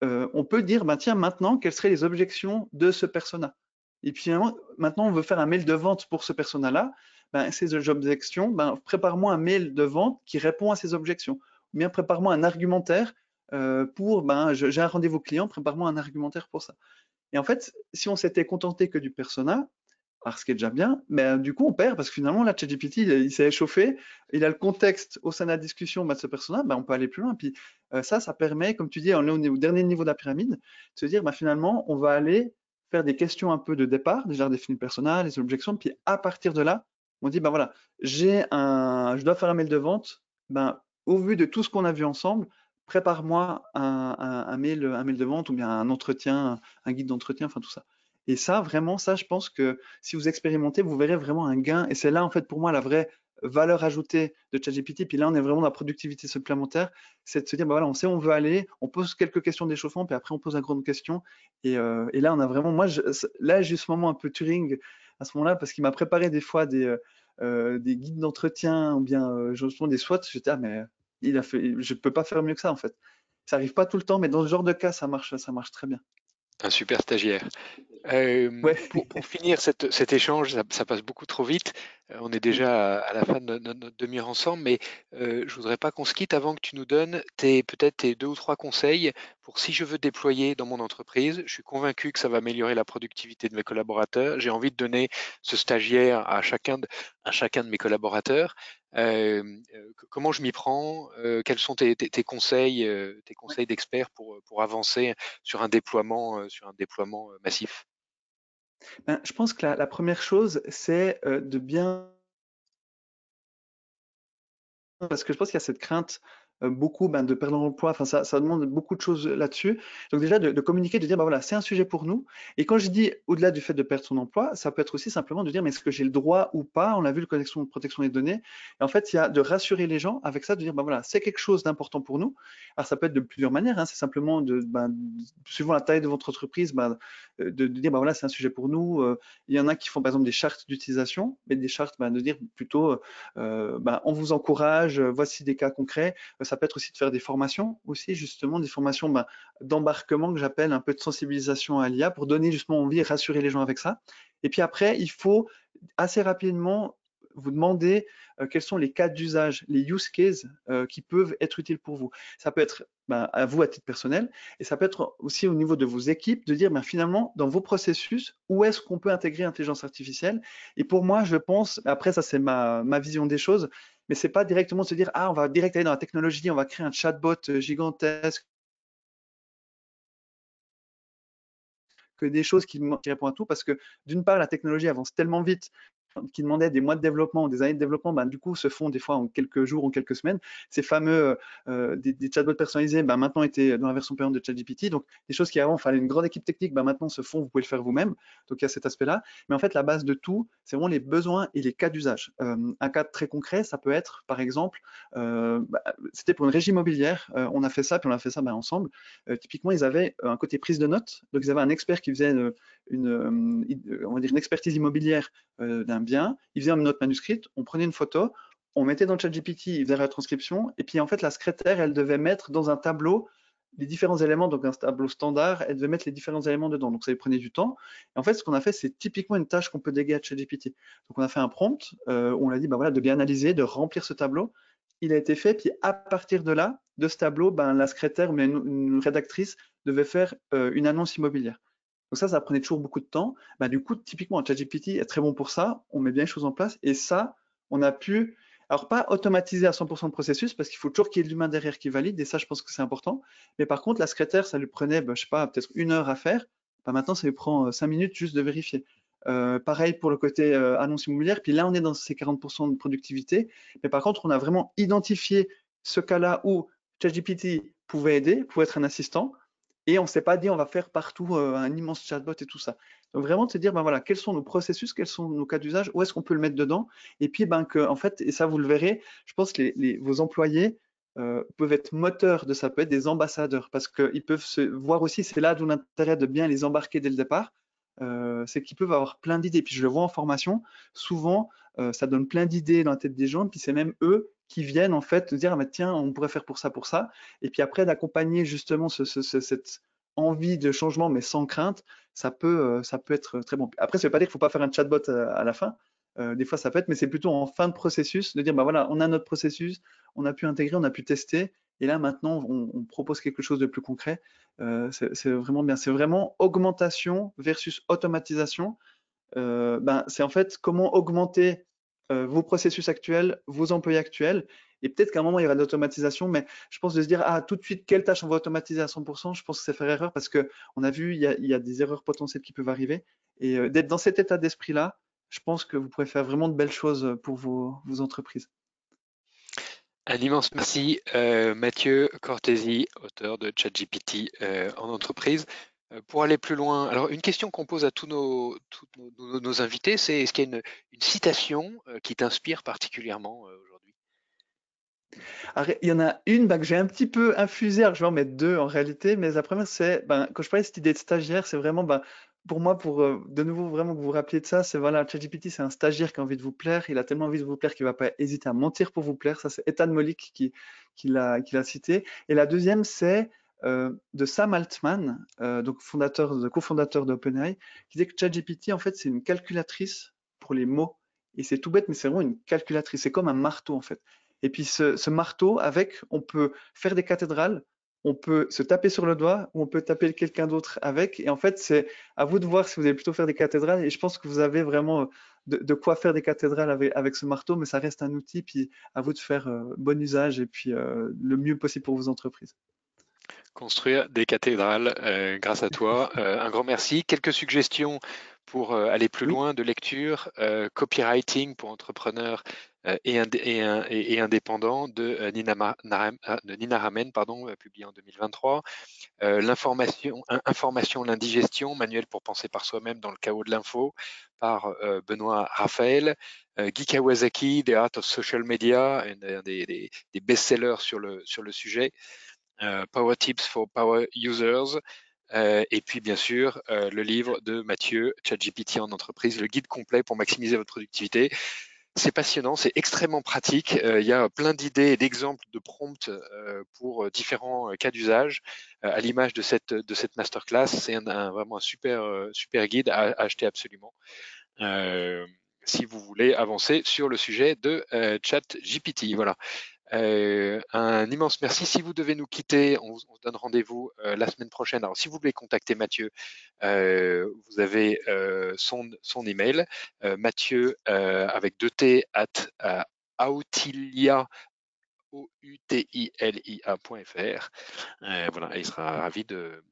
euh, on peut dire, ben, tiens, maintenant, quelles seraient les objections de ce persona? Et puis maintenant, on veut faire un mail de vente pour ce persona-là. Ben, ces objections, ben, prépare-moi un mail de vente qui répond à ces objections. Ou bien prépare-moi un argumentaire euh, pour, ben, j'ai un rendez-vous client, prépare-moi un argumentaire pour ça. Et en fait, si on s'était contenté que du persona, ce qui est déjà bien, mais euh, du coup on perd parce que finalement là ChatGPT il, il s'est échauffé, il a le contexte au sein de la discussion bah, de ce personnage, bah, on peut aller plus loin. Puis euh, ça, ça permet, comme tu dis, on est au, dernier niveau de la pyramide, de se dire bah, finalement on va aller faire des questions un peu de départ, déjà définir le personnage, les objections, puis à partir de là, on dit bah voilà, j'ai un, je dois faire un mail de vente, ben au vu de tout ce qu'on a vu ensemble, prépare-moi un, un, mail, un mail de vente ou bien un entretien, un guide d'entretien, enfin tout ça. Et ça, vraiment, ça, je pense que si vous expérimentez, vous verrez vraiment un gain. Et c'est là, en fait, pour moi, la vraie valeur ajoutée de ChatGPT. Puis là, on est vraiment dans la productivité supplémentaire. C'est de se dire, bah voilà, on sait où on veut aller, on pose quelques questions d'échauffement, puis après, on pose une grande question. Et, euh, et là, on a vraiment, moi, là, j'ai ce moment un peu Turing à ce moment-là, parce qu'il m'a préparé des fois des, euh, euh des guides d'entretien ou bien euh, des SWOT. J'étais, ah, mais il a fait, je peux pas faire mieux que ça, en fait. Ça arrive pas tout le temps, mais dans ce genre de cas, ça marche, ça marche très bien. Un super stagiaire. Euh, pour, finir cet échange, ça, passe beaucoup trop vite. Euh, on est déjà à, la fin de notre, demi-heure ensemble, mais euh, je voudrais pas qu'on se quitte avant que tu nous donnes peut-être tes deux ou trois conseils pour si je veux déployer dans mon entreprise. Je suis convaincu que ça va améliorer la productivité de mes collaborateurs. J'ai envie de donner ce stagiaire à chacun de, à chacun de mes collaborateurs. Euh, comment je m'y prends? Quels sont tes, conseils, tes conseils d'experts pour, pour avancer sur un déploiement, sur un déploiement massif? Ben, je pense que la, première chose, c'est euh, de bien... Parce que je pense qu'il y a cette crainte beaucoup ben, de perdre l'emploi. Enfin, ça, demande beaucoup de choses là-dessus. Donc déjà de, communiquer, de dire bah voilà, c'est un sujet pour nous. Et quand je dis au-delà du fait de perdre son emploi, ça peut être aussi simplement de dire mais est-ce que j'ai le droit ou pas? On a vu le connexion de protection des données. Et en fait, il y a de rassurer les gens avec ça, de dire bah voilà, c'est quelque chose d'important pour nous. Alors ça peut être de plusieurs manières. Hein. C'est simplement de, ben, suivant la taille de votre entreprise, ben, euh, de, dire bah voilà, c'est un sujet pour nous. Euh, il y en a qui font par exemple des chartes d'utilisation, mais des chartes ben, de dire plutôt ben, on vous encourage, voici des cas concrets ça peut être aussi de faire des formations aussi, justement, des formations ben, d'embarquement que j'appelle un peu de sensibilisation à l'IA pour donner justement envie et rassurer les gens avec ça. Et puis après, il faut assez rapidement vous demander euh, quels sont les cas d'usage, les use cases euh, qui peuvent être utiles pour vous. Ça peut être ben, à vous à titre personnel et ça peut être aussi au niveau de vos équipes de dire ben, finalement dans vos processus, où est-ce qu'on peut intégrer l'intelligence artificielle? Et pour moi, je pense, après ça c'est ma, ma vision des choses, mais c'est pas directement se dire ah on va direct aller dans la technologie, on va créer un chatbot euh, gigantesque. Que des choses qui, qui répondent à tout parce que d'une part la technologie avance tellement vite qui demandaient des mois de développement des années de développement, ben, du coup, se font des fois en quelques jours ou quelques semaines. Ces fameux euh, des, chatbots personnalisés, ben, maintenant étaient dans la version payante de ChatGPT. Donc, des choses qui avant, fallait une grande équipe technique, ben, maintenant se font, vous pouvez le faire vous-même. Donc, il y a cet aspect-là. Mais en fait, la base de tout, c'est vraiment les besoins et les cas d'usage. Euh, un cas très concret, ça peut être, par exemple, euh, bah, c'était pour une régie immobilière. on a fait ça, puis on a fait ça ensemble. typiquement, ils avaient un côté prise de notes. Donc, ils avaient un expert qui faisait une, on va dire une expertise immobilière d'un bien, il faisait une note manuscrite, on prenait une photo, on mettait dans le chat GPT, il faisait la transcription, et puis en fait, la secrétaire, elle devait mettre dans un tableau les différents éléments, donc un tableau standard, elle devait mettre les différents éléments dedans. Donc ça lui prenait du temps. Et en fait, ce qu'on a fait, c'est typiquement une tâche qu'on peut déguer à ChatGPT. Donc on a fait un prompt, euh, on l'a dit, bah voilà, de bien analyser, de remplir ce tableau. Il a été fait, puis à partir de là, de ce tableau, ben, la secrétaire ou une, rédactrice devait faire euh, une annonce immobilière. Donc ça, ça prenait toujours beaucoup de temps. Bah, du coup, typiquement, ChatGPT est très bon pour ça. On met bien les choses en place. Et ça, on a pu, alors pas automatiser à 100% le processus, parce qu'il faut toujours qu'il y ait l'humain derrière qui valide. Et ça, je pense que c'est important. Mais par contre, la secrétaire, ça lui prenait, bah, je sais pas, peut-être une heure à faire. Bah, maintenant, ça lui prend euh, cinq minutes juste de vérifier. Euh, pareil pour le côté euh, annonce immobilière. Puis là, on est dans ces 40% de productivité. Mais par contre, on a vraiment identifié ce cas-là où ChatGPT pouvait aider, pouvait être un assistant. Et on ne s'est pas dit on va faire partout euh, un immense chatbot et tout ça. Donc vraiment de se dire ben voilà quels sont nos processus, quels sont nos cas d'usage, où est-ce qu'on peut le mettre dedans, et puis ben en fait et ça vous le verrez, je pense que vos employés euh, peuvent être moteurs de ça, peut être des ambassadeurs parce qu'ils peuvent se voir aussi, c'est là d'où l'intérêt de bien les embarquer dès le départ, euh, c'est qu'ils peuvent avoir plein d'idées. Puis je le vois en formation, souvent ça donne plein d'idées dans la tête des gens, puis c'est même eux qui viennent en fait dire bah, tiens on pourrait faire pour ça pour ça. Et puis après d'accompagner justement cette envie de changement mais sans crainte ça peut euh, ça peut être très bon. Après ça veut pas dire qu'il faut pas faire un chatbot euh, à, la fin. Euh, des fois ça peut être mais c'est plutôt en fin de processus de dire bah voilà on a notre processus on a pu intégrer on a pu tester. Et là maintenant on, propose quelque chose de plus concret. C'est vraiment bien. C'est vraiment augmentation versus automatisation. Ben, c'est en fait comment augmenter euh, vos processus actuels, vos employés actuels. Et peut-être qu'à un moment, il y aura de l'automatisation, mais je pense de se dire, ah, tout de suite, quelle tâche on va automatiser à 100%, je pense que c'est faire erreur parce qu'on a vu, il y a, des erreurs potentielles qui peuvent arriver. Et euh, d'être dans cet état d'esprit-là, je pense que vous pourrez faire vraiment de belles choses pour vos, entreprises. Un immense merci, euh, Mathieu Cortési, auteur de ChatGPT en entreprise. Euh, pour aller plus loin, alors une question qu'on pose à tous nos, invités, c'est est-ce qu'il y a une, citation euh, qui t'inspire particulièrement euh, aujourd'hui? Il y en a une bah, que j'ai un petit peu infusée, alors je vais en mettre deux en réalité, mais la première c'est, ben, quand je parlais de cette idée de stagiaire, c'est vraiment ben, pour moi, pour euh, de nouveau vraiment que vous vous rappeliez de ça, c'est voilà, ChatGPT, c'est un stagiaire qui a envie de vous plaire. Il a tellement envie de vous plaire qu'il va pas hésiter à mentir pour vous plaire. Ça, c'est Ethan Molik qui, qui l'a cité. Et la deuxième, c'est de Sam Altman, euh, donc fondateur, cofondateur d'OpenAI, qui dit que ChatGPT, en fait, c'est une calculatrice pour les mots. Et c'est tout bête, mais c'est vraiment une calculatrice. C'est comme un marteau, en fait. Et puis ce, marteau, avec, on peut faire des cathédrales, on peut se taper sur le doigt ou on peut taper quelqu'un d'autre avec. Et en fait, c'est à vous de voir si vous allez plutôt faire des cathédrales. Et je pense que vous avez vraiment de, quoi faire des cathédrales avec, ce marteau, mais ça reste un outil. Puis à vous de faire euh, bon usage et puis euh, le mieux possible pour vos entreprises. Construire des cathédrales euh, grâce à toi. un grand merci. Quelques suggestions pour aller plus loin de lecture, copywriting pour entrepreneurs euh, et, et, indépendant de euh, Nina, euh, de Nina Ramen, pardon, publié en 2023. L'information, information, l'indigestion, manuel pour penser par soi-même dans le chaos de l'info, par Benoît Raphaël. Guy Kawasaki, The Art of Social Media, un des, des, best-sellers sur le, sur le sujet. Power Tips for Power Users. et puis, bien sûr, le livre de Mathieu, ChatGPT en entreprise, le guide complet pour maximiser votre productivité. C'est passionnant, c'est extrêmement pratique. Euh, il y a plein d'idées et d'exemples de prompts euh, pour euh, différents cas d'usage. à l'image de cette, de cette masterclass, c'est vraiment un super, super guide à, acheter absolument si vous voulez avancer sur le sujet de ChatGPT. Voilà. Euh, un immense merci. Si vous devez nous quitter, on, on donne rendez-vous euh, la semaine prochaine. Alors, si vous voulez contacter Mathieu, euh, vous avez son, email, Mathieu avec deux T at autilia o u t i l i voilà, il sera ravi de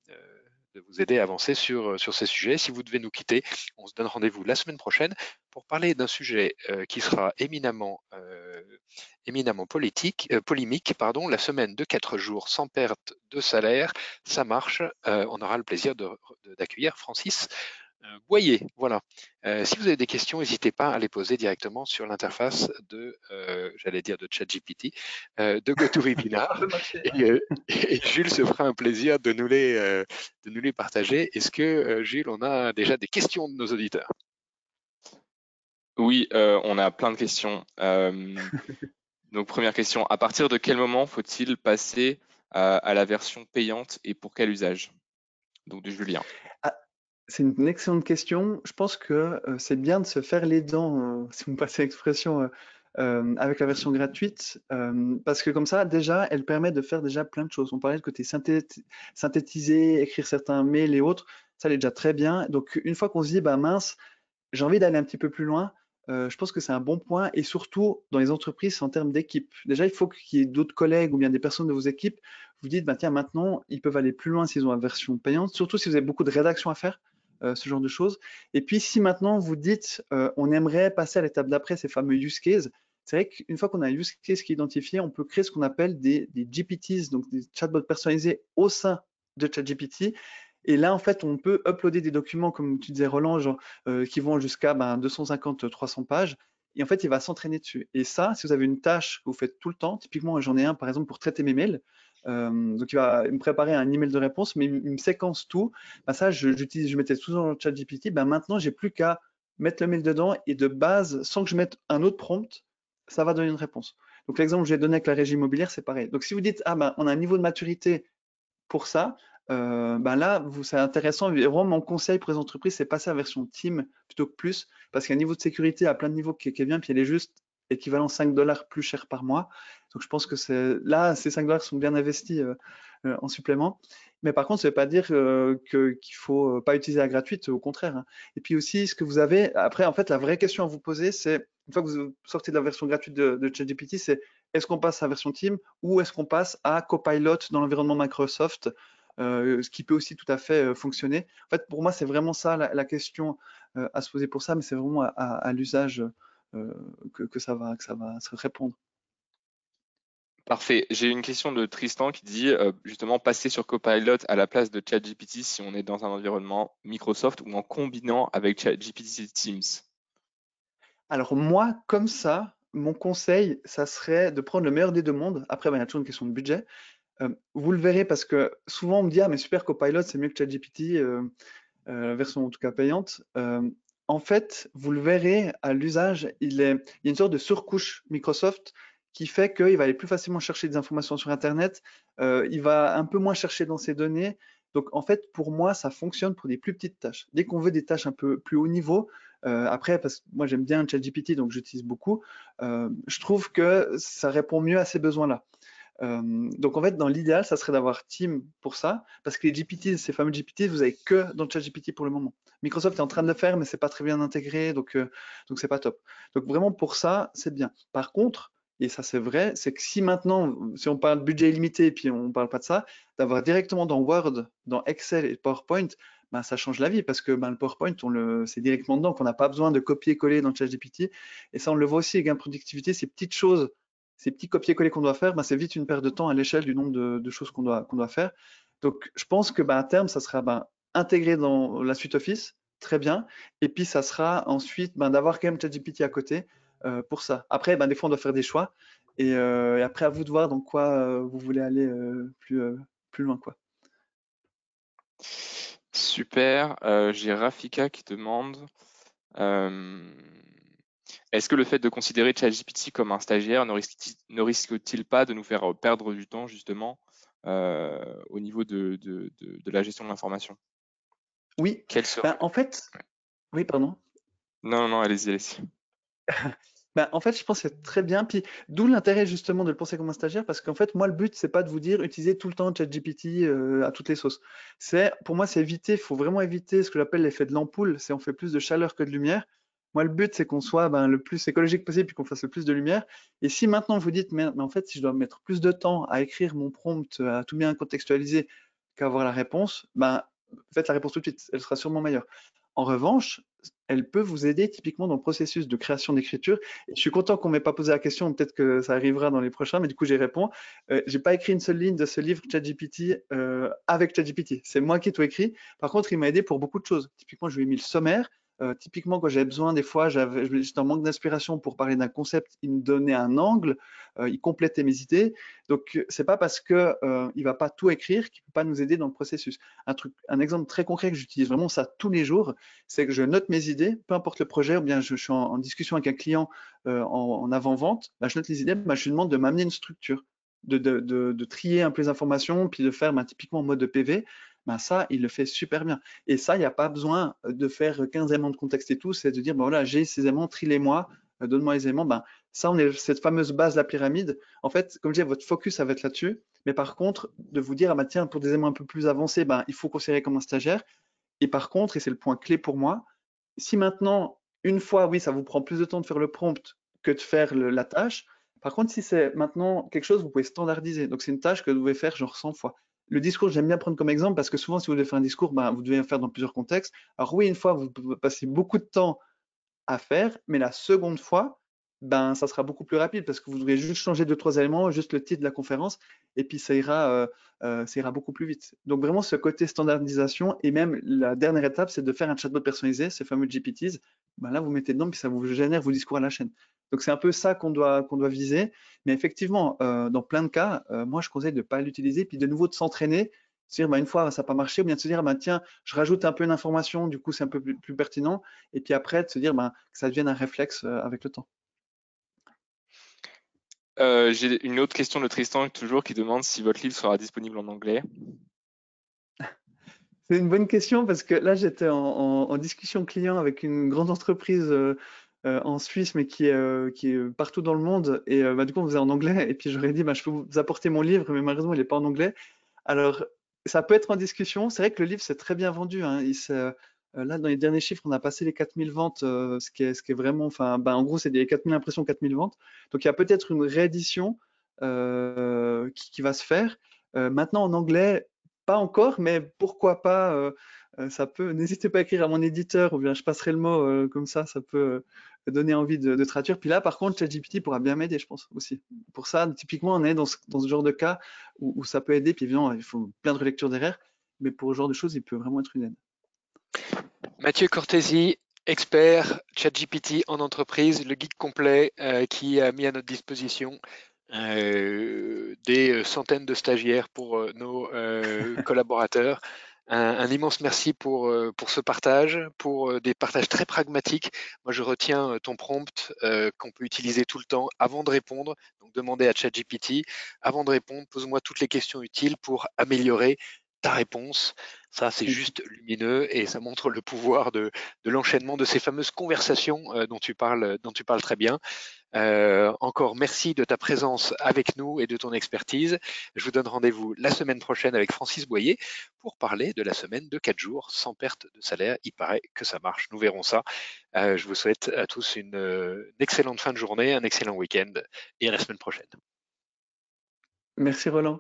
de vous aider à avancer sur, euh, sur ces sujets. Si vous devez nous quitter, on se donne rendez-vous la semaine prochaine pour parler d'un sujet euh, qui sera éminemment, euh, éminemment politique, polémique. Pardon, la semaine de quatre jours sans perte de salaire, ça marche. on aura le plaisir d'accueillir Francis Boyer. Voilà. si vous avez des questions, n'hésitez pas à les poser directement sur l'interface de, j'allais dire de ChatGPT, de GoToWebinar. et, et, Jules se fera un plaisir de nous les, de nous les partager. Est-ce que, Jules, on a déjà des questions de nos auditeurs? Oui, on a plein de questions. donc, première question, à partir de quel moment faut-il passer à la version payante et pour quel usage? Donc, de Julien. Ah, c'est une excellente question. Je pense que c'est bien de se faire les dents, si vous me passez l'expression, avec la version gratuite, parce que comme ça, déjà, elle permet de faire déjà plein de choses. On parlait de côté synthétiser, écrire certains mails et autres, ça l'est déjà très bien. Donc une fois qu'on se dit, bah mince, j'ai envie d'aller un petit peu plus loin, je pense que c'est un bon point et surtout dans les entreprises en termes d'équipe. Déjà, il faut qu'il y ait d'autres collègues ou bien des personnes de vos équipes. Vous dites, bah, tiens, maintenant, ils peuvent aller plus loin s'ils ont la version payante, surtout si vous avez beaucoup de rédaction à faire. Euh, ce genre de choses. Et puis, si maintenant vous dites, euh, on aimerait passer à l'étape d'après, ces fameux use cases, c'est vrai qu'une fois qu'on a un use case qui est identifié, on peut créer ce qu'on appelle des, GPTs, donc des chatbots personnalisés au sein de ChatGPT. Et là, en fait, on peut uploader des documents, comme tu disais, Roland, euh, qui vont jusqu'à ben, 250-300 pages. Et en fait, il va s'entraîner dessus. Et ça, si vous avez une tâche que vous faites tout le temps, typiquement, j'en ai un, par exemple, pour traiter mes mails. Euh, donc il va me préparer un email de réponse, mais il me séquence tout. Bah, ça, j'utilise, je mettais tout dans le chat GPT. Bah, maintenant, j'ai plus qu'à mettre le mail dedans et de base, sans que je mette un autre prompt, ça va donner une réponse. Donc l'exemple que j'ai donné avec la régie immobilière, c'est pareil. Donc si vous dites, ah ben, on a un niveau de maturité pour ça, ben là, c'est intéressant. Vraiment, mon conseil pour les entreprises, c'est passer à la version team plutôt que plus, parce qu'il y a un niveau de sécurité à plein de niveaux qui, qui est bien, puis elle est juste équivalent 5 dollars plus cher par mois. Donc je pense que là, ces 5 dollars sont bien investis euh, euh, en supplément. Mais par contre, ça ne veut pas dire euh, qu'il ne faut pas utiliser la gratuite, au contraire. Hein. Et puis aussi, ce que vous avez, après, en fait, la vraie question à vous poser, c'est, une fois que vous sortez de la version gratuite de, ChatGPT, c'est est-ce qu'on passe à la version Team ou est-ce qu'on passe à Copilot dans l'environnement Microsoft ce qui peut aussi tout à fait fonctionner? En fait, pour moi, c'est vraiment ça la, question à se poser pour ça, mais c'est vraiment à l'usage que, ça va, que ça va se répondre. Parfait. J'ai une question de Tristan qui dit euh, justement passer sur Copilot à la place de ChatGPT si on est dans un environnement Microsoft ou en combinant avec ChatGPT Teams? Alors moi, comme ça, mon conseil, ça serait de prendre le meilleur des deux mondes. Après, ben, il y a toujours une question de budget. Euh, vous le verrez parce que souvent on me dit ah mais super Copilot c'est mieux que ChatGPT. la version en tout cas payante, en fait, vous le verrez à l'usage, il, y a une sorte de surcouche Microsoft qui fait qu'il va aller plus facilement chercher des informations sur Internet, euh, il va un peu moins chercher dans ses données. Donc en fait, pour moi, ça fonctionne pour des plus petites tâches. Dès qu'on veut des tâches un peu plus haut niveau, euh, après, parce que moi j'aime bien ChatGPT, donc j'utilise beaucoup, euh, je trouve que ça répond mieux à ces besoins-là. donc en fait, dans l'idéal, ça serait d'avoir Team pour ça, parce que les GPT, ces fameux GPT, vous avez que dans ChatGPT pour le moment. Microsoft est en train de le faire, mais c'est pas très bien intégré, donc donc c'est pas top. Donc vraiment pour ça, c'est bien. Par contre, et ça c'est vrai, c'est que si maintenant, si on parle de budget illimité et puis on ne parle pas de ça, d'avoir directement dans Word, dans Excel et PowerPoint, ben, ça change la vie parce que ben, le PowerPoint, on le, c'est directement dedans, qu'on n'a pas besoin de copier-coller dans ChatGPT. Et ça, on le voit aussi, les gains de productivité, ces petites choses, ces petits copier-coller qu'on doit faire, ben, c'est vite une perte de temps à l'échelle du nombre de, choses qu'on doit, qu'on doit faire. Donc, je pense que ben, à terme, ça sera ben, intégré dans la suite Office, très bien. Et puis, ça sera ensuite ben, d'avoir quand même ChatGPT à côté pour ça. Après, ben, des fois, on doit faire des choix. Et, euh, après, à vous de voir dans quoi euh, vous voulez aller plus, plus loin. Quoi. Super. J'ai Rafika qui demande est-ce que le fait de considérer ChatGPT comme un stagiaire ne risque-t-il pas de nous faire perdre du temps justement au niveau de, de, de, la gestion de l'information? Oui. Ben, en fait, oui, pardon. Non, non, allez-y, allez-y. Ben, en fait, je pense que c'est très bien. Puis d'où l'intérêt justement de le penser comme un stagiaire, parce qu'en fait, moi, le but, c'est pas de vous dire utilisez tout le temps ChatGPT euh, à toutes les sauces. C'est, pour moi, c'est éviter. Il faut vraiment éviter ce que j'appelle l'effet de l'ampoule. C'est on fait plus de chaleur que de lumière. Moi, le but, c'est qu'on soit ben, le plus écologique possible, puis qu'on fasse le plus de lumière. Et si maintenant vous dites, mais, en fait, si je dois mettre plus de temps à écrire mon prompt, à tout bien contextualiser, qu'à avoir la réponse, ben, faites la réponse tout de suite. Elle sera sûrement meilleure. En revanche, elle peut vous aider typiquement dans le processus de création d'écriture. Je suis content qu'on m'ait pas posé la question, peut-être que ça arrivera dans les prochains, mais du coup j'y réponds. Euh, j'ai pas écrit une seule ligne de ce livre ChatGPT euh, avec ChatGPT. C'est moi qui ai tout écrit. Par contre, il m'a aidé pour beaucoup de choses. Typiquement, je lui ai mis le sommaire. Euh, typiquement, quand j'avais besoin, des fois, j'étais en manque d'inspiration pour parler d'un concept, il me donnait un angle, euh, il complétait mes idées. Donc, c'est pas parce que euh, va pas tout écrire qu'il peut pas nous aider dans le processus. Un truc, un exemple très concret que j'utilise vraiment ça tous les jours, c'est que je note mes idées, peu importe le projet, ou bien je, suis en, discussion avec un client en, avant-vente, bah, je note les idées, bah, je lui demande de m'amener une structure. De, trier un peu les informations, puis de faire bah, typiquement en mode de PV ben ça, il le fait super bien. Et ça, il n'y a pas besoin de faire 15 éléments de contexte et tout, c'est de dire, ben voilà, j'ai ces éléments, trie-les-moi, euh, donne-moi les éléments. Ben, ça, on est cette fameuse base la pyramide. En fait, comme je disais, votre focus, ça va être là-dessus. Mais par contre, de vous dire, ah ben, tiens, pour des éléments un peu plus avancés, ben, il faut considérer comme un stagiaire. Et par contre, et c'est le point clé pour moi, si maintenant, une fois, oui, ça vous prend plus de temps de faire le prompt que de faire la tâche, par contre, si c'est maintenant quelque chose, vous pouvez standardiser. Donc, c'est une tâche que vous devez faire genre 100 fois le discours, j'aime bien prendre comme exemple parce que souvent, si vous devez faire un discours, ben, vous devez le faire dans plusieurs contextes. Alors oui, une fois, vous passez beaucoup de temps à faire, mais la seconde fois, ben, ça sera beaucoup plus rapide parce que vous devrez juste changer deux, trois éléments, juste le titre de la conférence, et puis ça ira, euh, euh, ça ira beaucoup plus vite. Donc vraiment, ce côté standardisation, et même la dernière étape, c'est de faire un chatbot personnalisé, ces fameux GPTs. Ben là, vous mettez dedans, puis ça vous génère vos discours à la chaîne. Donc c'est un peu ça qu'on doit, qu'on doit viser. Mais effectivement, euh, dans plein de cas, euh, moi je conseille de ne pas l'utiliser, puis de nouveau de s'entraîner, se dire bah, une fois ça n'a pas marché, ou bien de se dire bah, tiens, je rajoute un peu d'information, du coup c'est un peu plus, pertinent, et puis après de se dire bah, que ça devienne un réflexe euh, avec le temps. J'ai une autre question de Tristan toujours qui demande si votre livre sera disponible en anglais. C'est une bonne question parce que là j'étais en, discussion client avec une grande entreprise euh, en Suisse, mais qui est, euh, qui est partout dans le monde. Et euh, bah, du coup, on faisait en anglais. Et puis j'aurais dit, bah, je peux vous apporter mon livre, mais malheureusement, il n'est pas en anglais. Alors, ça peut être en discussion. C'est vrai que le livre, c'est très bien vendu. Hein. là, dans les derniers chiffres, on a passé les 4000 ventes, ce, qui est, vraiment, bah, en gros, c'est des 4000 impressions, 4000 ventes. Donc, il y a peut-être une réédition qui, qui, va se faire. maintenant, en anglais, pas encore, mais pourquoi pas ça peut. N'hésitez pas à écrire à mon éditeur ou bien je passerai le mot comme ça, ça peut donner envie de, traduire. Puis là, par contre, ChatGPT pourra bien m'aider, je pense aussi. Pour ça, typiquement, on est dans ce, genre de cas où, ça peut aider. Puis évidemment, il faut plein de relectures derrière, mais pour ce genre de choses, il peut vraiment être une aide. Mathieu Cortési, expert ChatGPT en entreprise, le guide complet euh, qui a mis à notre disposition euh, des centaines de stagiaires pour euh, nos collaborateurs. Un, immense merci pour, pour ce partage, pour des partages très pragmatiques. Moi, je retiens ton prompt qu'on peut utiliser tout le temps avant de répondre. Donc, demandez à ChatGPT, avant de répondre, pose-moi toutes les questions utiles pour améliorer ta réponse. Ça, c'est mmh. juste lumineux et ça montre le pouvoir de, l'enchaînement de ces fameuses conversations euh, dont, tu parles, dont tu parles très bien. Euh, encore merci de ta présence avec nous et de ton expertise. Je vous donne rendez-vous la semaine prochaine avec Francis Boyer pour parler de la semaine de 4 jours sans perte de salaire. Il paraît que ça marche. Nous verrons ça. Euh, je vous souhaite à tous une, une excellente fin de journée, un excellent week-end et à la semaine prochaine. Merci Roland.